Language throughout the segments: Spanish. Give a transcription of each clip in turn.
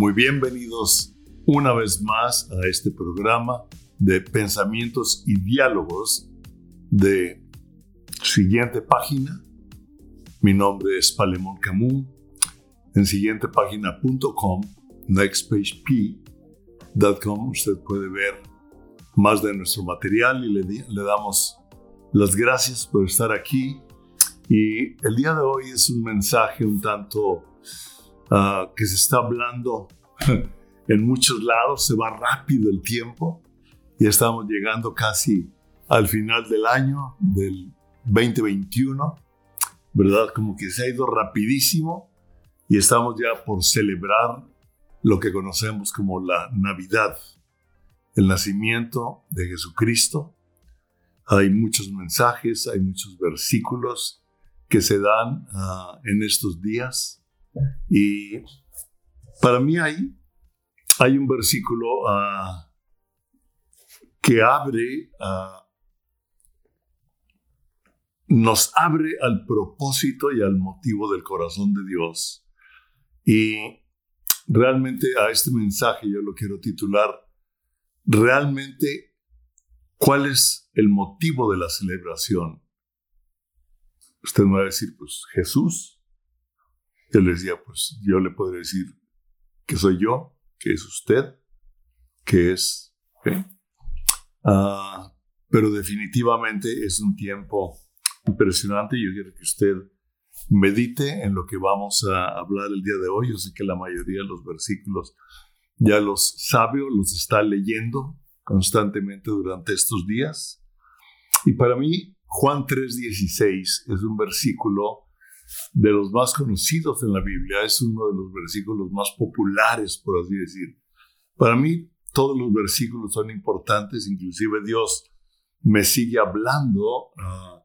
Muy bienvenidos una vez más a este programa de pensamientos y diálogos de siguiente página. Mi nombre es Palemón Camus. En siguientepágina.com, nextpagep.com, usted puede ver más de nuestro material y le, le damos las gracias por estar aquí. Y el día de hoy es un mensaje un tanto Ah, que se está hablando en muchos lados, se va rápido el tiempo y estamos llegando casi al final del año del 2021, ¿verdad? Como que se ha ido rapidísimo y estamos ya por celebrar lo que conocemos como la Navidad, el nacimiento de Jesucristo. Hay muchos mensajes, hay muchos versículos que se dan ah, en estos días y para mí ahí hay un versículo ah, que abre, ah, nos abre al propósito y al motivo del corazón de Dios. Y realmente a este mensaje yo lo quiero titular, realmente, ¿cuál es el motivo de la celebración? Usted me va a decir, pues Jesús. Yo le decía, pues yo le podría decir que soy yo, que es usted, que es... Ah, pero definitivamente es un tiempo impresionante. Yo quiero que usted medite en lo que vamos a hablar el día de hoy. Yo sé que la mayoría de los versículos ya los sabe o los está leyendo constantemente durante estos días. Y para mí, Juan 3:16 es un versículo de los más conocidos en la Biblia, es uno de los versículos más populares, por así decir. Para mí, todos los versículos son importantes, inclusive Dios me sigue hablando ah,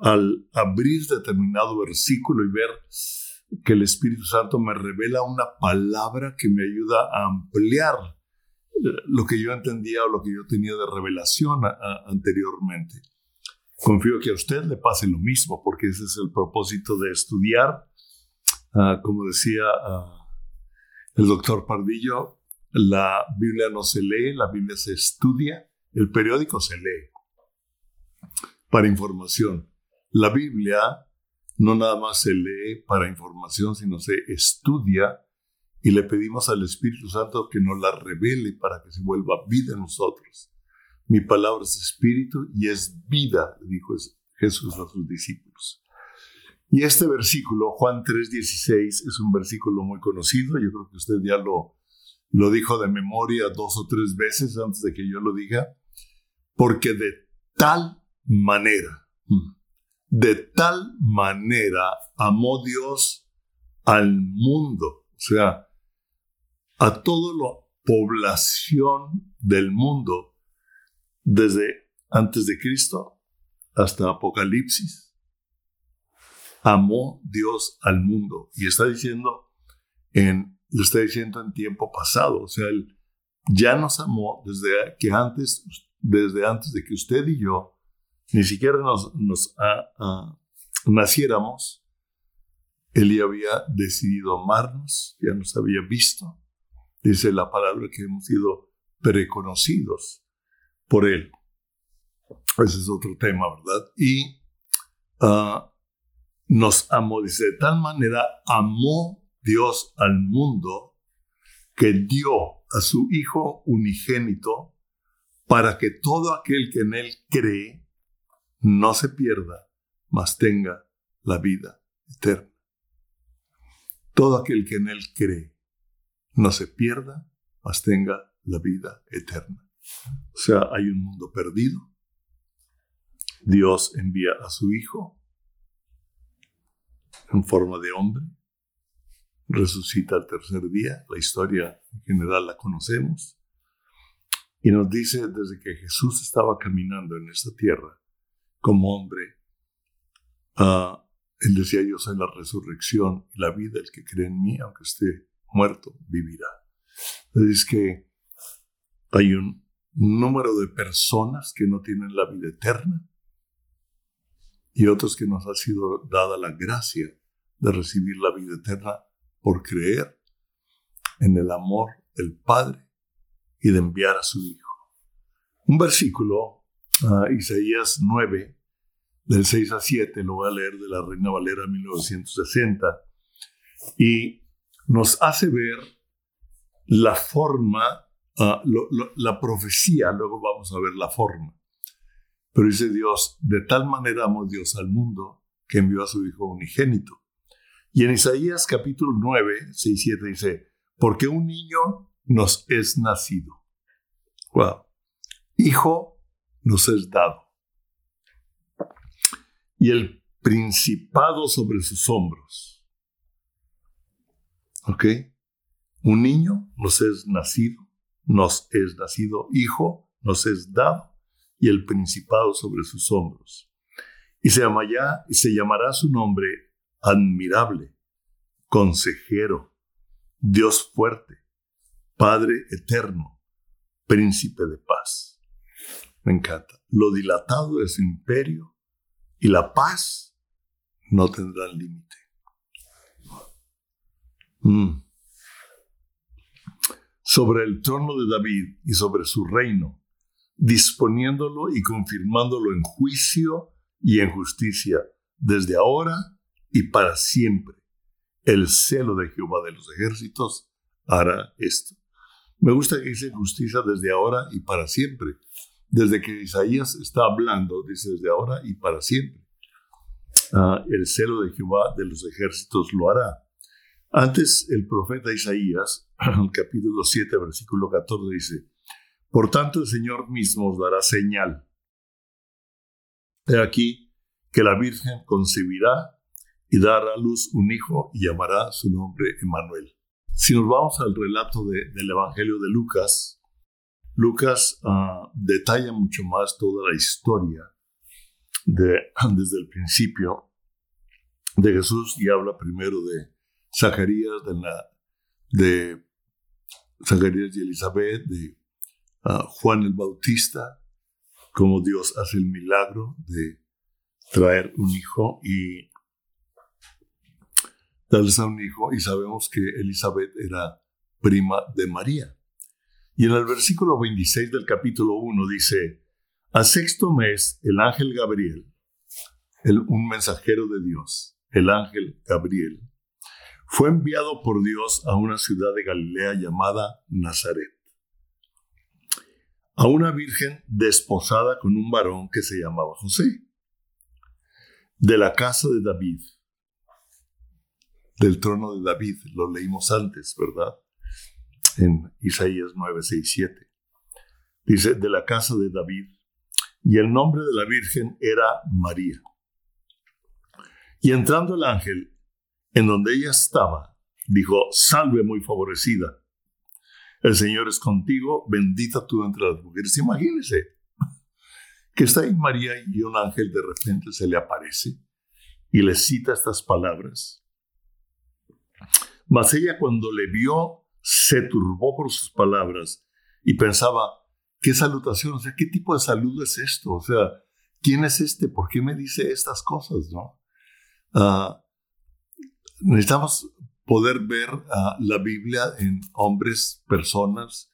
al abrir determinado versículo y ver que el Espíritu Santo me revela una palabra que me ayuda a ampliar eh, lo que yo entendía o lo que yo tenía de revelación anteriormente. Confío que a usted le pase lo mismo, porque ese es el propósito de estudiar. Ah, como decía ah, el doctor Pardillo, la Biblia no se lee, la Biblia se estudia, el periódico se lee para información. La Biblia no nada más se lee para información, sino se estudia y le pedimos al Espíritu Santo que nos la revele para que se vuelva vida en nosotros. Mi palabra es espíritu y es vida, dijo Jesús a sus discípulos. Y este versículo, Juan 3:16, es un versículo muy conocido. Yo creo que usted ya lo, lo dijo de memoria dos o tres veces antes de que yo lo diga. Porque de tal manera, de tal manera amó Dios al mundo, o sea, a toda la población del mundo, desde antes de Cristo hasta Apocalipsis. Amó Dios al mundo y está diciendo en lo está diciendo en tiempo pasado, o sea, él ya nos amó desde que antes desde antes de que usted y yo ni siquiera nos, naciéramos, él ya había decidido amarnos, ya nos había visto. Dice la palabra que hemos sido preconocidos por él. Ese es otro tema, ¿verdad? Y ah, nos amó, dice, de tal manera amó Dios al mundo que dio a su Hijo unigénito para que todo aquel que en él cree no se pierda, mas tenga la vida eterna. Todo aquel que en él cree no se pierda, mas tenga la vida eterna. O sea, hay un mundo perdido. Dios envía a su Hijo en forma de hombre, resucita al tercer día, la historia en general la conocemos, y nos dice desde que Jesús estaba caminando en esta tierra como hombre, uh, él decía, yo soy la resurrección y la vida, el que cree en mí, aunque esté muerto, vivirá. Es que hay un número de personas que no tienen la vida eterna y otros que nos ha sido dada la gracia de recibir la vida eterna por creer en el amor del Padre y de enviar a su Hijo. Un versículo, uh, Isaías 9, del 6 a 7, lo voy a leer de la Reina Valera 1960, y nos hace ver la forma, uh, la profecía, luego vamos a ver la forma. Pero dice Dios, de tal manera amó Dios al mundo que envió a su Hijo unigénito. Y en Isaías capítulo 9, 6, 7 dice, porque un niño nos es nacido. Wow. Hijo nos es dado. Y el principado sobre sus hombros. ¿Ok? Un niño nos es nacido, nos es nacido, hijo nos es dado y el principado sobre sus hombros. Y se, llamará, y se llamará su nombre admirable, consejero, Dios fuerte, Padre eterno, príncipe de paz. Me encanta. Lo dilatado de su imperio y la paz no tendrán límite. Mm. Sobre el trono de David y sobre su reino, disponiéndolo y confirmándolo en juicio y en justicia, desde ahora y para siempre. El celo de Jehová de los ejércitos hará esto. Me gusta que dice justicia desde ahora y para siempre. Desde que Isaías está hablando, dice desde ahora y para siempre. Ah, el celo de Jehová de los ejércitos lo hará. Antes el profeta Isaías, capítulo 7, versículo 14, dice, por tanto, el Señor mismo os dará señal. He aquí que la Virgen concebirá y dará a luz un hijo y llamará su nombre Emmanuel. Si nos vamos al relato del Evangelio de Lucas, Lucas uh, detalla mucho más toda la historia de, desde el principio de Jesús y habla primero de Zacarías, de, la, de Zacarías y Elizabeth, de Juan el Bautista, como Dios hace el milagro de traer un hijo y darles a un hijo, y sabemos que Elizabeth era prima de María. Y en el versículo 26 del capítulo 1 dice, al sexto mes el ángel Gabriel, el, un mensajero de Dios, el ángel Gabriel, fue enviado por Dios a una ciudad de Galilea llamada Nazaret a una virgen desposada con un varón que se llamaba José, de la casa de David, del trono de David, lo leímos antes, ¿verdad? En Isaías 9, 6, 7. Dice, de la casa de David, y el nombre de la virgen era María. Y entrando el ángel, en donde ella estaba, dijo, salve muy favorecida el Señor es contigo, bendita tú entre las mujeres. Imagínense que está ahí María y un ángel de repente se le aparece y le cita estas palabras. Mas ella cuando le vio se turbó por sus palabras y pensaba, ¿qué salutación? O sea, ¿qué tipo de salud es esto? O sea, ¿quién es este? ¿Por qué me dice estas cosas? ¿no? Ah, necesitamos poder ver uh, la Biblia en hombres, personas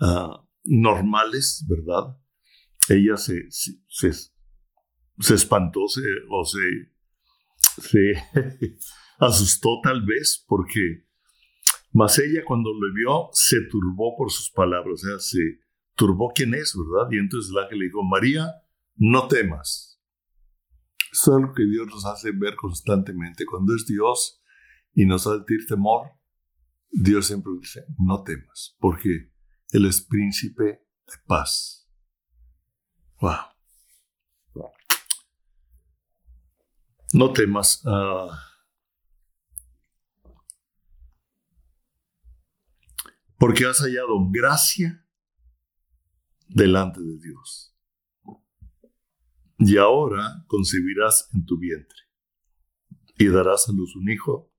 uh, normales, ¿verdad? Ella se, se, se, espantó se, o se, asustó tal vez porque, más ella cuando le vio se turbó por sus palabras, o sea, se turbó quién es, ¿verdad? Y entonces el ángel le dijo, María, no temas. Es algo que Dios nos hace ver constantemente. Cuando es Dios, y nos hace sentir temor, Dios siempre dice, no temas, porque Él es príncipe de paz. Wow. No temas. Uh, porque has hallado gracia delante de Dios. Y ahora concebirás en tu vientre y darás a luz un hijo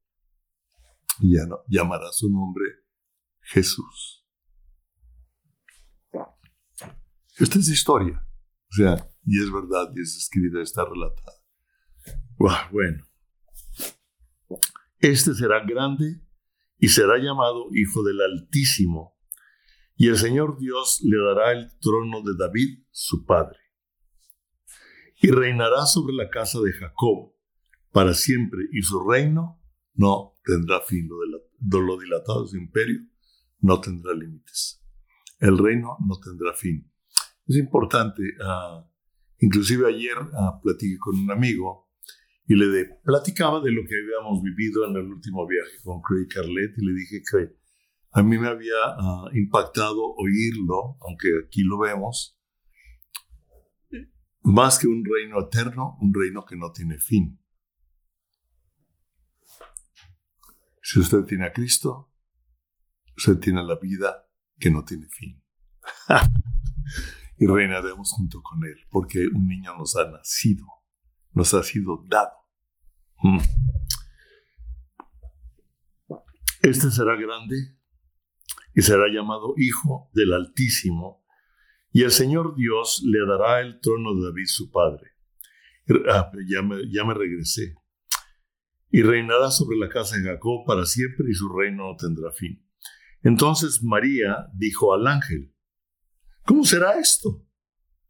y ya no, llamará su nombre Jesús. Esta es historia. O sea, y es verdad, y es escrita, está relatada. bueno. Este será grande y será llamado Hijo del Altísimo, y el Señor Dios le dará el trono de David, su padre, y reinará sobre la casa de Jacob para siempre, y su reino no tendrá fin, lo, lo dilatado de su imperio no tendrá límites. El reino no tendrá fin. Es importante, uh, inclusive ayer uh, platiqué con un amigo y le de, platicaba de lo que habíamos vivido en el último viaje con Craig Carlet y le dije que a mí me había uh, impactado oírlo, aunque aquí lo vemos, más que un reino eterno, un reino que no tiene fin. Si usted tiene a Cristo, usted tiene la vida que no tiene fin. y reinaremos junto con Él, porque un niño nos ha nacido, nos ha sido dado. Mm. Este será grande y será llamado Hijo del Altísimo, y el Señor Dios le dará el trono de David su padre. Ah, ya, me, ya me regresé. Y reinará sobre la casa de Jacob para siempre y su reino no tendrá fin. Entonces María dijo al ángel, ¿cómo será esto?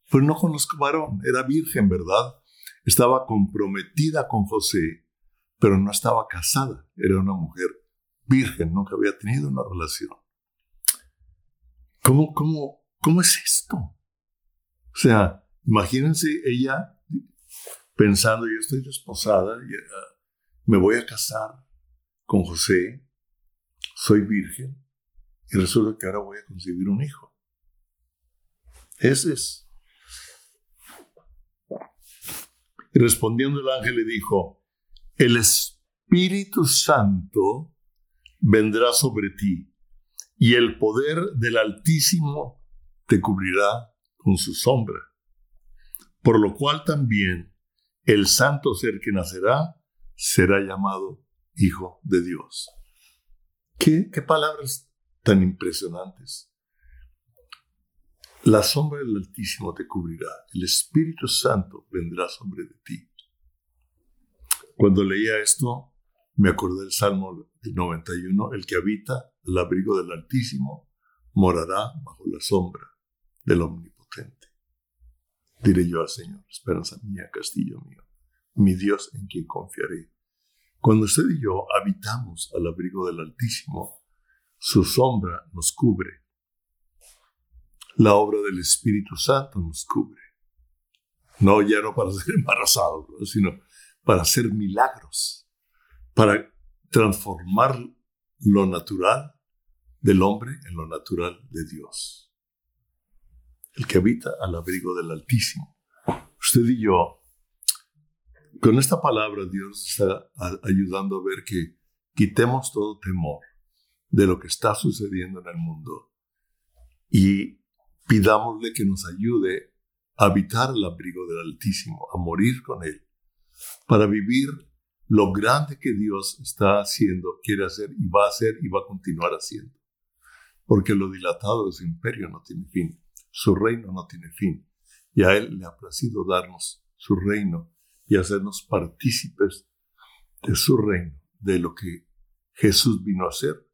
Pues no conozco varón, era virgen, ¿verdad? Estaba comprometida con José, pero no estaba casada, era una mujer virgen, nunca había tenido una relación. ¿Cómo, cómo, cómo es esto? O sea, imagínense ella pensando, yo estoy desposada, me voy a casar con José, soy virgen, y resulta que ahora voy a concebir un hijo. Ese es. Y respondiendo el ángel le dijo, el Espíritu Santo vendrá sobre ti y el poder del Altísimo te cubrirá con su sombra. Por lo cual también el santo ser que nacerá será llamado Hijo de Dios. ¿Qué, palabras tan impresionantes. La sombra del Altísimo te cubrirá, el Espíritu Santo vendrá sobre de ti. Cuando leía esto, me acordé del Salmo 91, el que habita el abrigo del Altísimo morará bajo la sombra del Omnipotente. Diré yo al Señor, esperanza mía, castillo mío, mi Dios en quien confiaré. Cuando usted y yo habitamos al abrigo del Altísimo, su sombra nos cubre. La obra del Espíritu Santo nos cubre. No ya no para ser embarazados, sino para hacer milagros, para transformar lo natural del hombre en lo natural de Dios. El que habita al abrigo del Altísimo. Usted y yo, con esta palabra Dios está ayudando a ver que quitemos todo temor de lo que está sucediendo en el mundo y pidámosle que nos ayude a habitar el abrigo del Altísimo, a morir con Él, para vivir lo grande que Dios está haciendo, quiere hacer y va a hacer y va a continuar haciendo. Porque lo dilatado de su imperio no tiene fin, su reino no tiene fin, y a Él le ha placido darnos su reino y hacernos partícipes de su reino, de lo que Jesús vino a hacer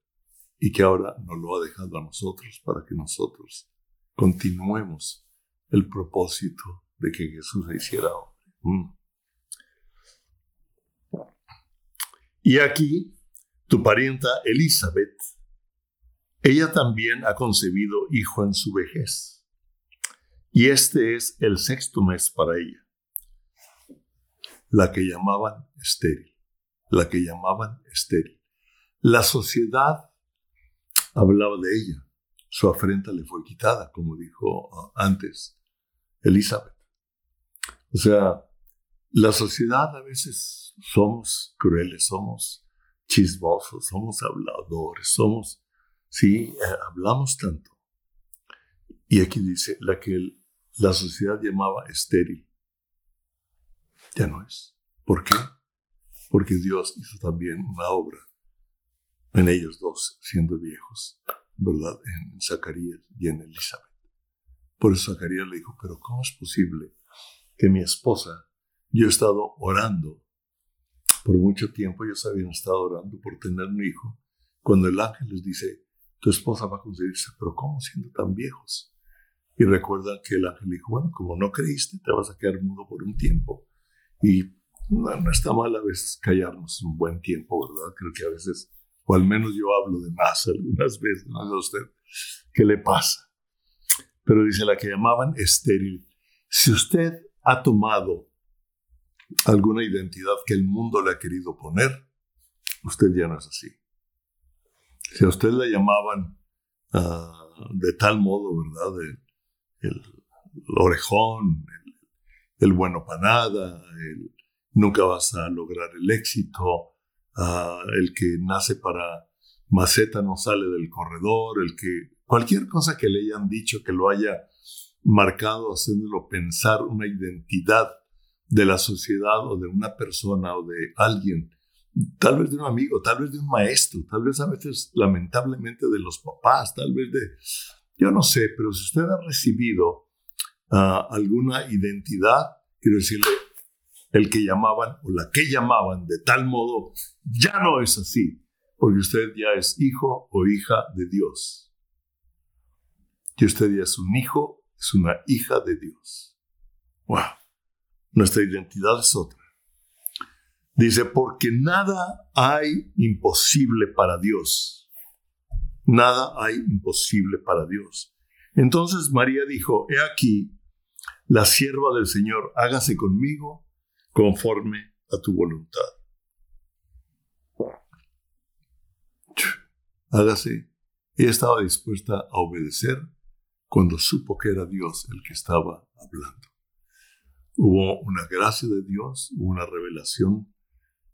y que ahora nos lo ha dejado a nosotros para que nosotros continuemos el propósito de que Jesús se hiciera hombre. Mm. Y aquí, tu parienta Elizabeth, ella también ha concebido hijo en su vejez. Y este es el sexto mes para ella, la que llamaban estéril, la que llamaban estéril. La sociedad hablaba de ella. Su afrenta le fue quitada, como dijo uh, antes Elizabeth. O sea, la sociedad a veces somos crueles, somos chismosos, somos habladores, somos, sí, eh, hablamos tanto. Y aquí dice, la que la sociedad llamaba estéril, ya no es. ¿Por qué? Porque Dios hizo también una obra en ellos dos siendo viejos, ¿verdad? En Zacarías y en Elizabeth. Por eso Zacarías le dijo, pero ¿cómo es posible que mi esposa, yo he estado orando por mucho tiempo, ellos habían estado orando por tener un hijo, cuando el ángel les dice, tu esposa va a concebirse, pero ¿cómo siendo tan viejos? Y recuerda que el ángel dijo, bueno, como no creíste, te vas a quedar mudo por un tiempo. Y no, está mal a veces callarnos un buen tiempo, ¿verdad? Creo que a veces, o al menos yo hablo de más algunas veces, no sé usted, ¿qué le pasa? Pero dice la que llamaban estéril. Si usted ha tomado alguna identidad que el mundo le ha querido poner, usted ya no es así. Si a usted le llamaban uh, de tal modo, ¿verdad? El, el, orejón, el, el, bueno para nada, el nunca vas a lograr el éxito, uh, el que nace para maceta no sale del corredor, el que cualquier cosa que le hayan dicho que lo haya marcado, haciéndolo pensar una identidad de la sociedad o de una persona o de alguien, tal vez de un amigo, tal vez de un maestro, tal vez a veces lamentablemente de los papás, tal vez de, yo no sé, pero si usted ha recibido uh, alguna identidad, quiero decirle, el que llamaban o la que llamaban de tal modo, ya no es así, porque usted ya es hijo o hija de Dios. Y usted ya es un hijo, es una hija de Dios. ¡Wow! Nuestra identidad es otra. Dice, porque nada hay imposible para Dios. Nada hay imposible para Dios. Entonces María dijo, he aquí, la sierva del Señor, hágase conmigo conforme a tu voluntad. Hágase. Ella estaba dispuesta a obedecer cuando supo que era Dios el que estaba hablando. Hubo una gracia de Dios, una revelación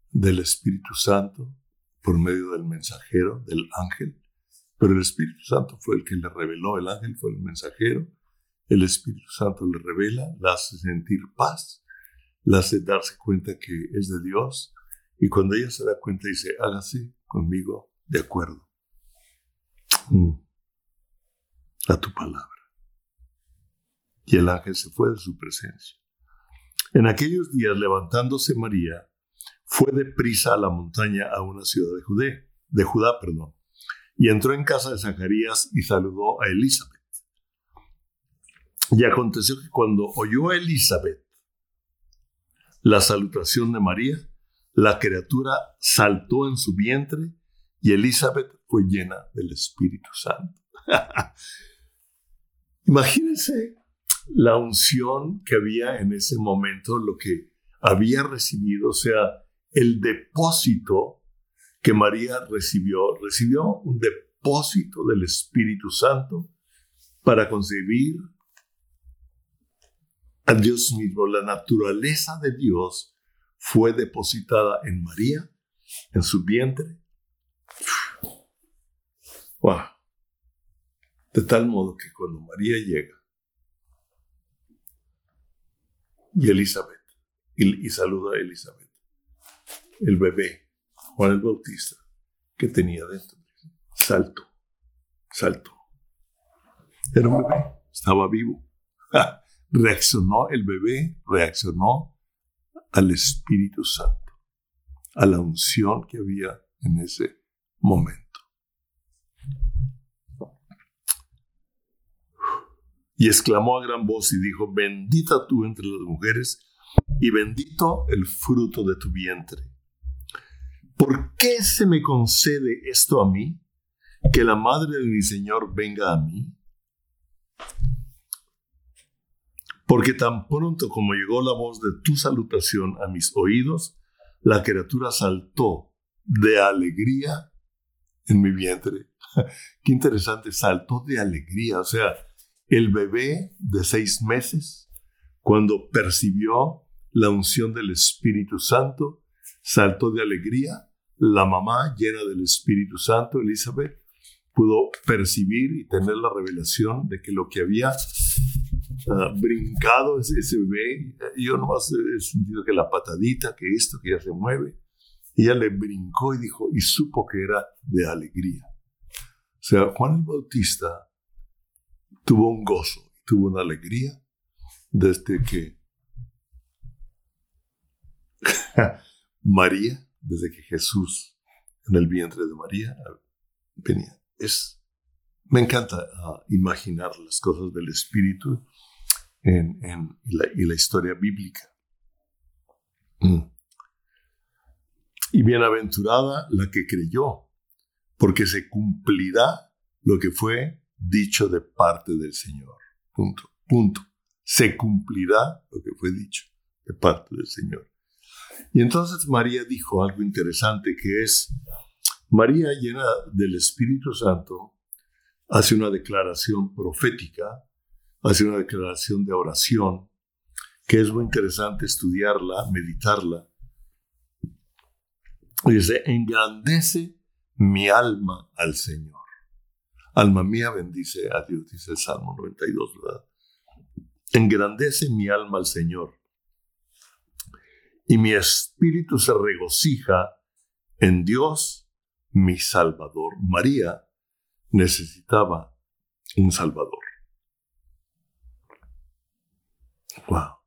del Espíritu Santo por medio del mensajero, del ángel, pero el Espíritu Santo fue el que le reveló, el ángel fue el mensajero, el Espíritu Santo le revela, le hace sentir paz, le hace darse cuenta que es de Dios, y cuando ella se da cuenta dice, hágase conmigo de acuerdo mm. a tu palabra. Y el ángel se fue de su presencia. En aquellos días, levantándose María, fue deprisa a la montaña a una ciudad de, Judea, de Judá, perdón, y entró en casa de Zacarías y saludó a Elizabeth. Y aconteció que cuando oyó a Elizabeth la salutación de María, la criatura saltó en su vientre y Elizabeth fue llena del Espíritu Santo. Imagínense la unción que había en ese momento, lo que había recibido, o sea, el depósito que María recibió. Recibió un depósito del Espíritu Santo para concebir a Dios mismo. La naturaleza de Dios fue depositada en María, en su vientre. Wow. De tal modo que cuando María llega y Elizabeth, y, saluda a Elizabeth, el bebé, Juan el Bautista, que tenía dentro, salto, salto. Era un bebé, estaba vivo. reaccionó el bebé, reaccionó al Espíritu Santo, a la unción que había en ese momento. Y exclamó a gran voz y dijo, bendita tú entre las mujeres y bendito el fruto de tu vientre. ¿Por qué se me concede esto a mí? Que la madre de mi Señor venga a mí. Porque tan pronto como llegó la voz de tu salutación a mis oídos, la criatura saltó de alegría en mi vientre. Qué interesante, saltó de alegría. O sea, el bebé de seis meses, cuando percibió la unción del Espíritu Santo, saltó de alegría. La mamá, llena del Espíritu Santo, Elizabeth, pudo percibir y tener la revelación de que lo que había uh, brincado ese, ese, bebé, yo nomás he sentido que la patadita, que esto, que ya se mueve, ella le brincó y dijo, y supo que era de alegría. O sea, Juan el Bautista tuvo un gozo, tuvo una alegría desde que María, desde que Jesús en el vientre de María venía. Es, me encanta ah, imaginar las cosas del Espíritu en, la, y la historia bíblica. Mm. Y bienaventurada la que creyó, porque se cumplirá lo que fue dicho de parte del Señor. Punto. Punto. Se cumplirá lo que fue dicho de parte del Señor. Y entonces María dijo algo interesante que es, María llena del Espíritu Santo hace una declaración profética, hace una declaración de oración, que es muy interesante estudiarla, meditarla. Dice, engrandece mi alma al Señor. Alma mía bendice a Dios, dice el Salmo 92, ¿verdad? Engrandece mi alma al Señor y mi espíritu se regocija en Dios, mi Salvador. María necesitaba un Salvador. Wow.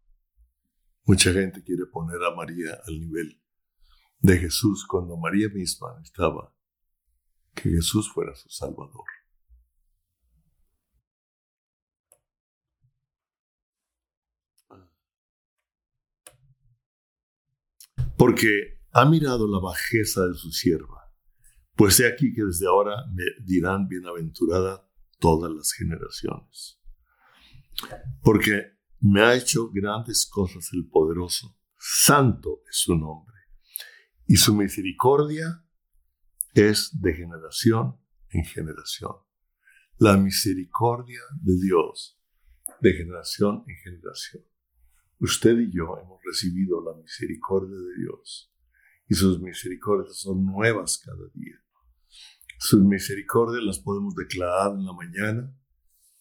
Mucha gente quiere poner a María al nivel de Jesús cuando María misma necesitaba que Jesús fuera su Salvador. Porque ha mirado la bajeza de su sierva. Pues he aquí que desde ahora me dirán bienaventurada todas las generaciones. Porque me ha hecho grandes cosas el poderoso, santo es su nombre, y su misericordia es de generación en generación. La misericordia de Dios de generación en generación. Usted y yo hemos recibido la misericordia de Dios y sus misericordias son nuevas cada día. Sus misericordias las podemos declarar en la mañana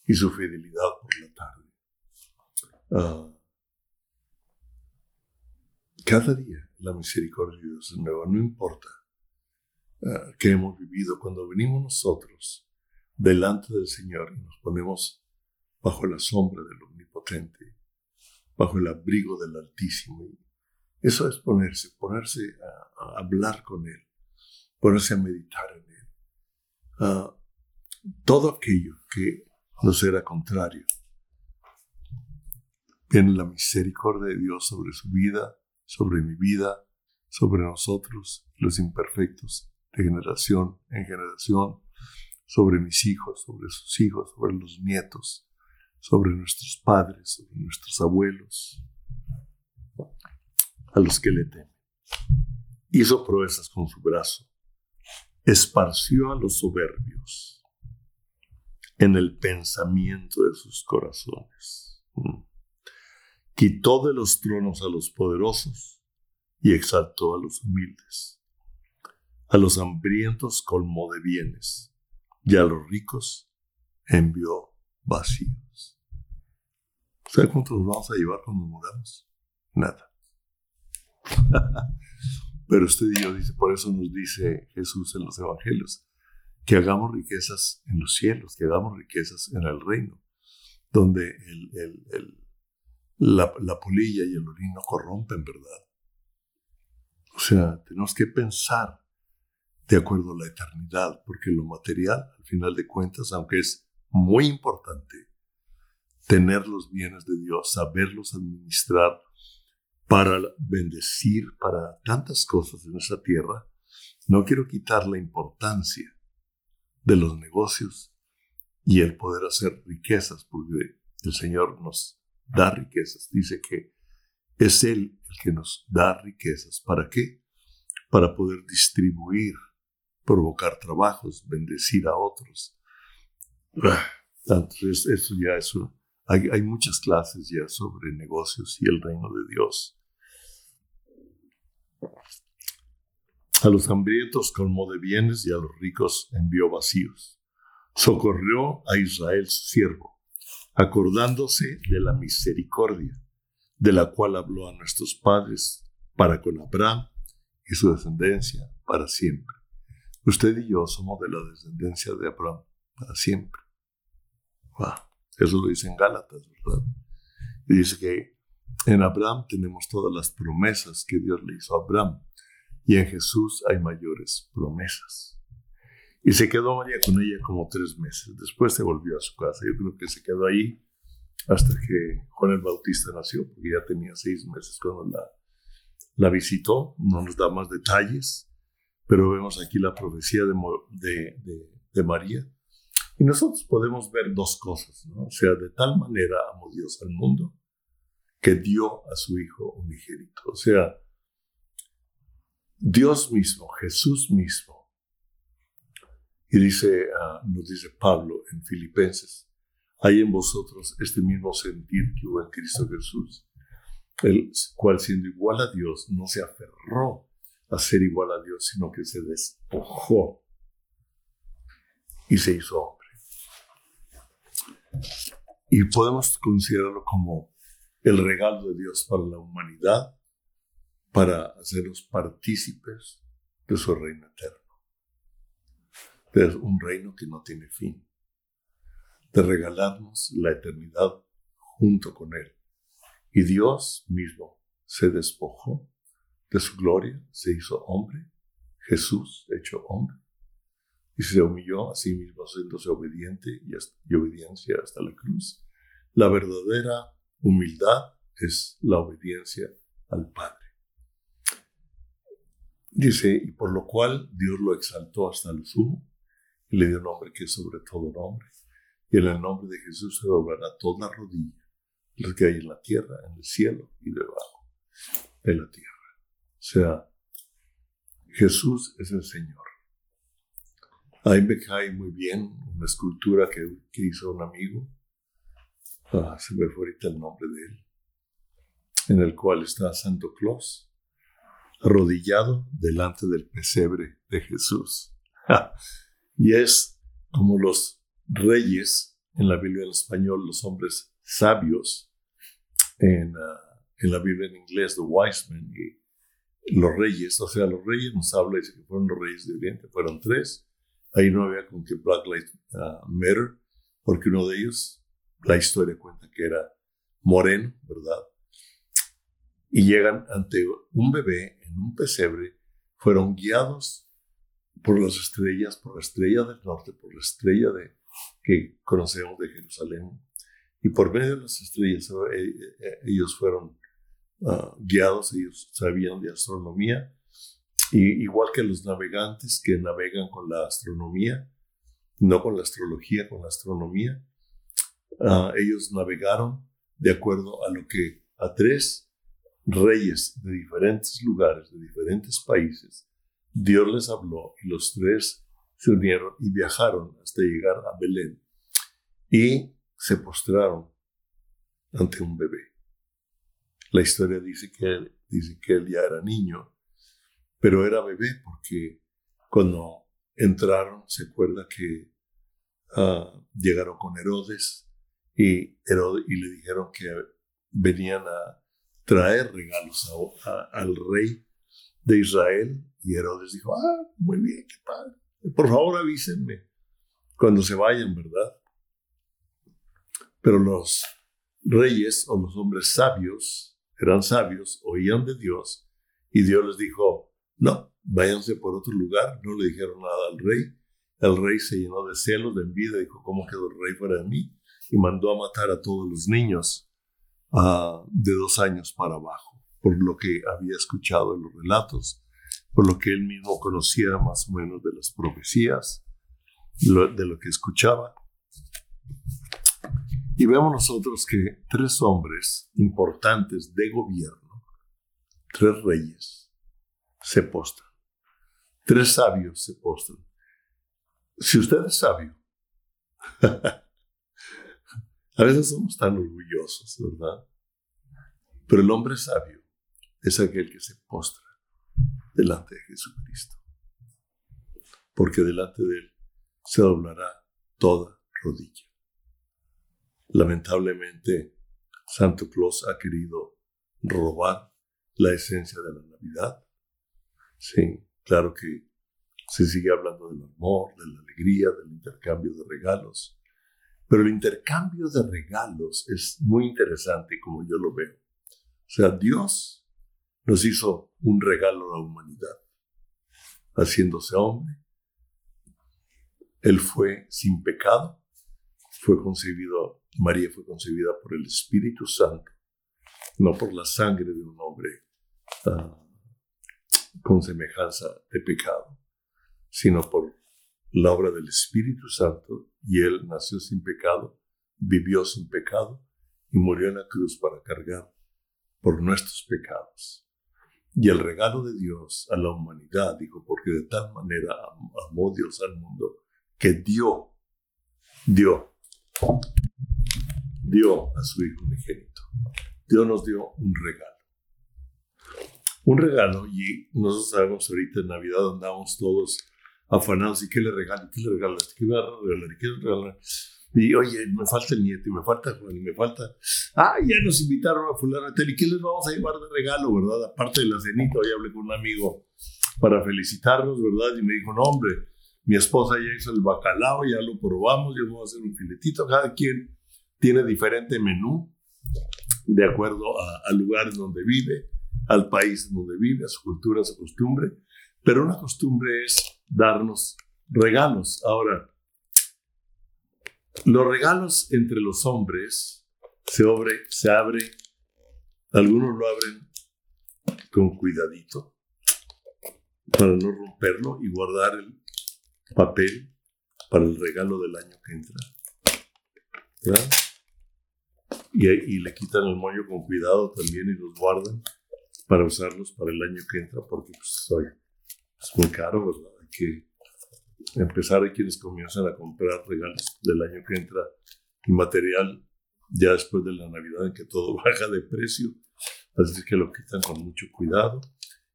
y su fidelidad por la tarde. Ah, cada día la misericordia de Dios es nueva, no importa uh, qué hemos vivido. Cuando venimos nosotros delante del Señor y nos ponemos bajo la sombra del Omnipotente, bajo el abrigo del Altísimo. Eso es ponerse, ponerse a, hablar con Él, ponerse a meditar en Él. todo aquello que nos era contrario. Viene la misericordia de Dios sobre su vida, sobre mi vida, sobre nosotros, los imperfectos, de generación en generación, sobre mis hijos, sobre sus hijos, sobre los nietos, sobre nuestros padres, sobre nuestros abuelos, a los que le temen. Hizo proezas con su brazo, esparció a los soberbios en el pensamiento de sus corazones. Mm. Quitó de los tronos a los poderosos y exaltó a los humildes. A los hambrientos colmó de bienes y a los ricos envió vacíos. ¿Sabe cuánto nos vamos a llevar cuando muramos? Nada. Pero usted y yo dice, por eso nos dice Jesús en los evangelios, que hagamos riquezas en los cielos, que hagamos riquezas en el reino, donde la, la polilla y el orín no corrompen, ¿verdad? O sea, tenemos que pensar de acuerdo a la eternidad, porque lo material, al final de cuentas, aunque es muy importante, tener los bienes de Dios, saberlos administrar para bendecir, para tantas cosas en esta tierra, no quiero quitar la importancia de los negocios y el poder hacer riquezas, porque el Señor nos da riquezas. Dice que es Él el que nos da riquezas. ¿Para qué? Para poder distribuir, provocar trabajos, bendecir a otros. Entonces, eso ya es una, hay, muchas clases ya sobre negocios y el reino de Dios. A los hambrientos colmó de bienes y a los ricos envió vacíos. Socorrió a Israel su siervo, acordándose de la misericordia, de la cual habló a nuestros padres para con Abraham y su descendencia para siempre. Usted y yo somos de la descendencia de Abraham para siempre. Eso lo dice en Gálatas, ¿verdad? Y dice que en Abraham tenemos todas las promesas que Dios le hizo a Abraham. Y en Jesús hay mayores promesas. Y se quedó María con ella como tres meses. Después se volvió a su casa. Yo creo que se quedó ahí hasta que Juan el Bautista nació, porque ya tenía seis meses cuando la, la visitó. No nos da más detalles, pero vemos aquí la profecía de, de, de, María. Y nosotros podemos ver dos cosas, ¿no? O sea, de tal manera amó Dios al mundo que dio a su Hijo unigénito. O sea, Dios mismo, Jesús mismo. Y dice, ah, nos dice Pablo en Filipenses, hay en vosotros este mismo sentir que hubo en Cristo Jesús, el cual siendo igual a Dios no se aferró a ser igual a Dios, sino que se despojó y se hizo. Y podemos considerarlo como el regalo de Dios para la humanidad, para hacerlos partícipes de su reino eterno. De un reino que no tiene fin de regalarnos la eternidad junto con Él. Y Dios mismo se despojó de su gloria, se hizo hombre, Jesús hecho hombre, y se humilló a sí mismo haciéndose obediente y, obediencia hasta la cruz. La verdadera humildad es la obediencia al Padre. Dice, y por lo cual Dios lo exaltó hasta el sumo y le dio nombre que es sobre todo nombre y en el nombre de Jesús se doblará toda rodilla, lo que hay en la tierra, en el cielo y debajo de la tierra. O sea, Jesús es el Señor. Ahí me cae muy bien una escultura que, hizo un amigo, ah, se me fue ahorita el nombre de él, en el cual está Santo Claus arrodillado delante del pesebre de Jesús. y es como los reyes, en la Biblia en español, los hombres sabios, en, ah, en la Biblia en inglés, the wise men, y los reyes, o sea, los reyes nos habla, dice que fueron los reyes de Oriente, fueron tres, ahí no había con que Black Lives uh, Matter, porque uno de ellos, la historia cuenta que era moreno, ¿verdad? Y llegan ante un bebé en un pesebre, fueron guiados por las estrellas, por la estrella del norte, por la estrella de, que conocemos de Jerusalén. Y por medio de las estrellas eh, eh, ellos fueron ah, guiados, ellos sabían de astronomía, igual que los navegantes que navegan con la astronomía, no con la astrología, con la astronomía, ah, ellos navegaron de acuerdo a lo que a tres reyes de diferentes lugares, de diferentes países, Dios les habló y los tres se unieron y viajaron hasta llegar a Belén y se postraron ante un bebé. La historia dice que dice que él ya era niño, pero era bebé porque cuando entraron, se acuerda que ah, llegaron con Herodes y, y le dijeron que venían a traer regalos al rey de Israel y Herodes dijo, ah, muy bien, qué padre. Por favor avísenme cuando se vayan, ¿verdad? Pero los reyes o los hombres sabios, eran sabios, oían de Dios y Dios les dijo, no, váyanse por otro lugar, no le dijeron nada al rey. El rey se llenó de celos, de envidia, dijo, ¿cómo quedó el rey fuera de mí? Y mandó a matar a todos los niños uh, de dos años para abajo, por lo que había escuchado en los relatos por lo que él mismo conocía más o menos de las profecías, de lo que escuchaba. Y vemos nosotros que tres hombres importantes de gobierno, tres reyes, se postran. Tres sabios se postran. Si usted es sabio, a veces somos tan orgullosos, ¿verdad? Pero el hombre sabio es aquel que se postra delante de Jesucristo. Porque delante de Él se doblará toda rodilla. Lamentablemente, Santo Claus ha querido robar la esencia de la Navidad. Sí, claro que se sigue hablando del amor, de la alegría, del intercambio de regalos. Pero el intercambio de regalos es muy interesante como yo lo veo. O sea, Dios nos hizo un regalo a la humanidad, haciéndose hombre, Él fue sin pecado, fue concebido, María fue concebida por el Espíritu Santo, no por la sangre de un hombre con semejanza de pecado, sino por la obra del Espíritu Santo, y Él nació sin pecado, vivió sin pecado y murió en la cruz para cargar por nuestros pecados. Y el regalo de Dios a la humanidad, dijo, porque de tal manera amó Dios al mundo, que dio, dio, dio a su Hijo unigénito. Dios nos dio un regalo. Un regalo, y nosotros sabemos ahorita en Navidad andamos todos afanados, ¿y qué le regalo? ¿Qué le regalo? ¿Qué le regalo? ¿Qué le regalo? Y oye, me falta el nieto, y me falta Juan, y me falta. Ah, ya nos invitaron a Fulano ¿y qué les vamos a llevar de regalo, verdad? Aparte de la cenita, hoy hablé con un amigo para felicitarnos, ¿verdad? Y me dijo, no, hombre, mi esposa ya hizo el bacalao, ya lo probamos, ya vamos a hacer un filetito. Cada quien tiene diferente menú de acuerdo al lugar donde vive, al país donde vive, a su cultura, a su costumbre. Pero una costumbre es darnos regalos. Ahora, los regalos entre los hombres se, abre, se abre, algunos lo abren con cuidadito para no romperlo y guardar el papel para el regalo del año que entra. Y, y, le quitan el moño con cuidado también y los guardan para usarlos para el año que entra porque pues, es muy caro. Hay que empezar hay quienes comienzan a comprar regalos del año que entra y material ya después de la Navidad en que todo baja de precio. Así que lo quitan con mucho cuidado.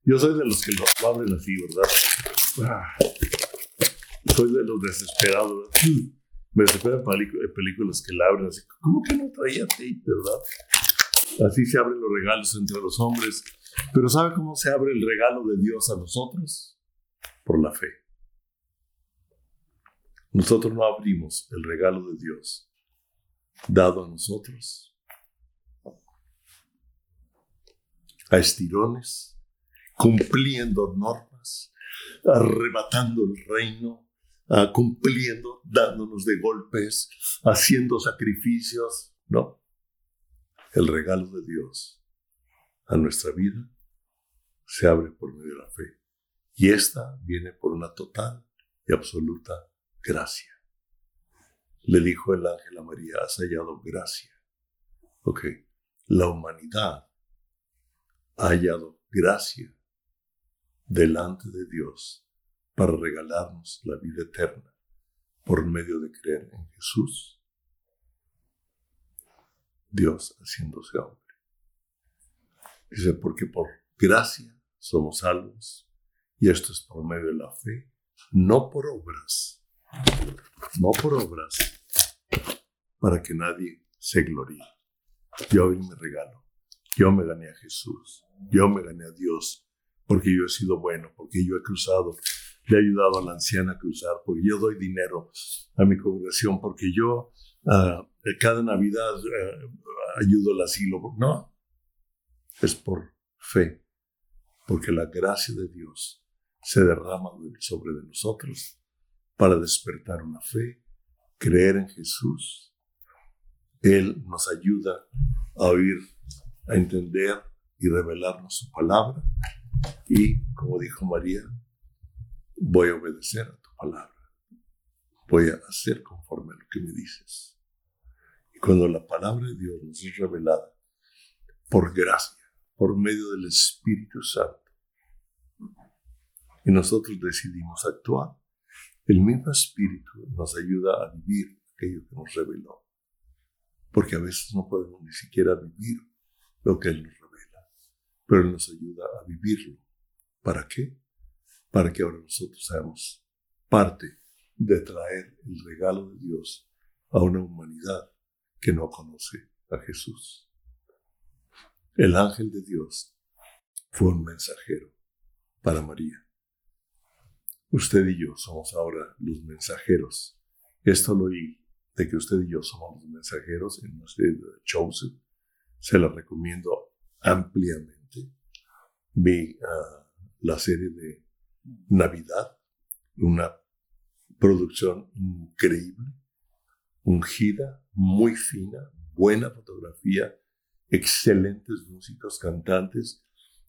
Yo soy de los que lo abren así, ¿verdad? Ah, soy de los desesperados. Me desesperan películas que la abren así. ¿Cómo que no traía tape, verdad? Así se abren los regalos entre los hombres. Pero ¿sabe cómo se abre el regalo de Dios a nosotros? Por la fe. Nosotros no abrimos el regalo de Dios dado a nosotros a estirones, cumpliendo normas, arrebatando el reino, cumpliendo, dándonos de golpes, haciendo sacrificios. No. El regalo de Dios a nuestra vida se abre por medio de la fe. Y esta viene por una total y absoluta gracia. Le dijo el ángel a María, has hallado gracia. Ok, la humanidad ha hallado gracia delante de Dios para regalarnos la vida eterna por medio de creer en Jesús. Dios haciéndose hombre. Dice, porque por gracia somos salvos, y esto es por medio de la fe, no por obras, no por obras, para que nadie se gloríe. Yo hoy me regalo. Yo me gané a Jesús. Yo me gané a Dios porque yo he sido bueno, porque yo he cruzado, le he ayudado a la anciana a cruzar, porque yo doy dinero a mi congregación, porque yo uh, cada Navidad uh, ayudo al asilo. No, es por fe, porque la gracia de Dios se derrama sobre de nosotros para despertar una fe, creer en Jesús. Él nos ayuda a oír, a entender y revelarnos su palabra. Y como dijo María, voy a obedecer a tu palabra. Voy a hacer conforme a lo que me dices. Y cuando la palabra de Dios nos es revelada por gracia, por medio del Espíritu Santo, y nosotros decidimos actuar, el mismo Espíritu nos ayuda a vivir aquello que nos reveló. Porque a veces no podemos ni siquiera vivir lo que Él nos revela. Pero Él nos ayuda a vivirlo. ¿Para qué? Para que ahora nosotros seamos parte de traer el regalo de Dios a una humanidad que no conoce a Jesús. El ángel de Dios fue un mensajero para María. Usted y yo somos ahora los mensajeros. Esto lo oí de que usted y yo somos los mensajeros en nuestra Chosen. Se la recomiendo ampliamente. Vi ah, la serie de Navidad, una producción increíble, ungida, muy fina, buena fotografía, excelentes músicos, cantantes,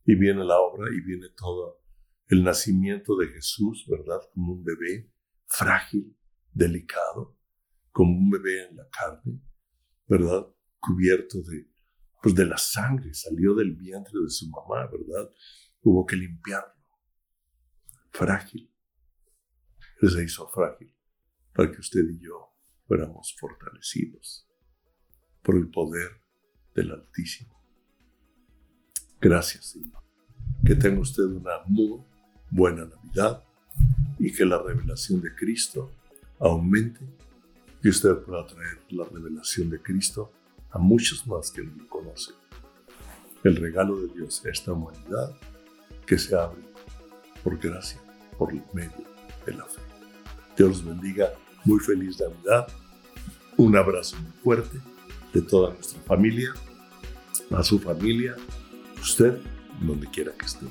y viene la obra y viene todo el nacimiento de Jesús, ¿verdad? Como un bebé frágil, delicado, como un bebé en la carne, ¿verdad? Cubierto de, pues de la sangre, salió del vientre de su mamá, ¿verdad? Hubo que limpiarlo. Frágil. Él se hizo frágil para que usted y yo fuéramos fortalecidos por el poder del Altísimo. Gracias, Señor. Que tenga usted una muy buena Navidad y que la revelación de Cristo aumente y usted pueda traer la revelación de Cristo a muchos más que lo conocen. El regalo de Dios a esta humanidad que se abre por gracia, por el medio de la fe. Dios los bendiga. Muy feliz Navidad. Un abrazo muy fuerte de toda nuestra familia, a su familia, usted, donde quiera que esté.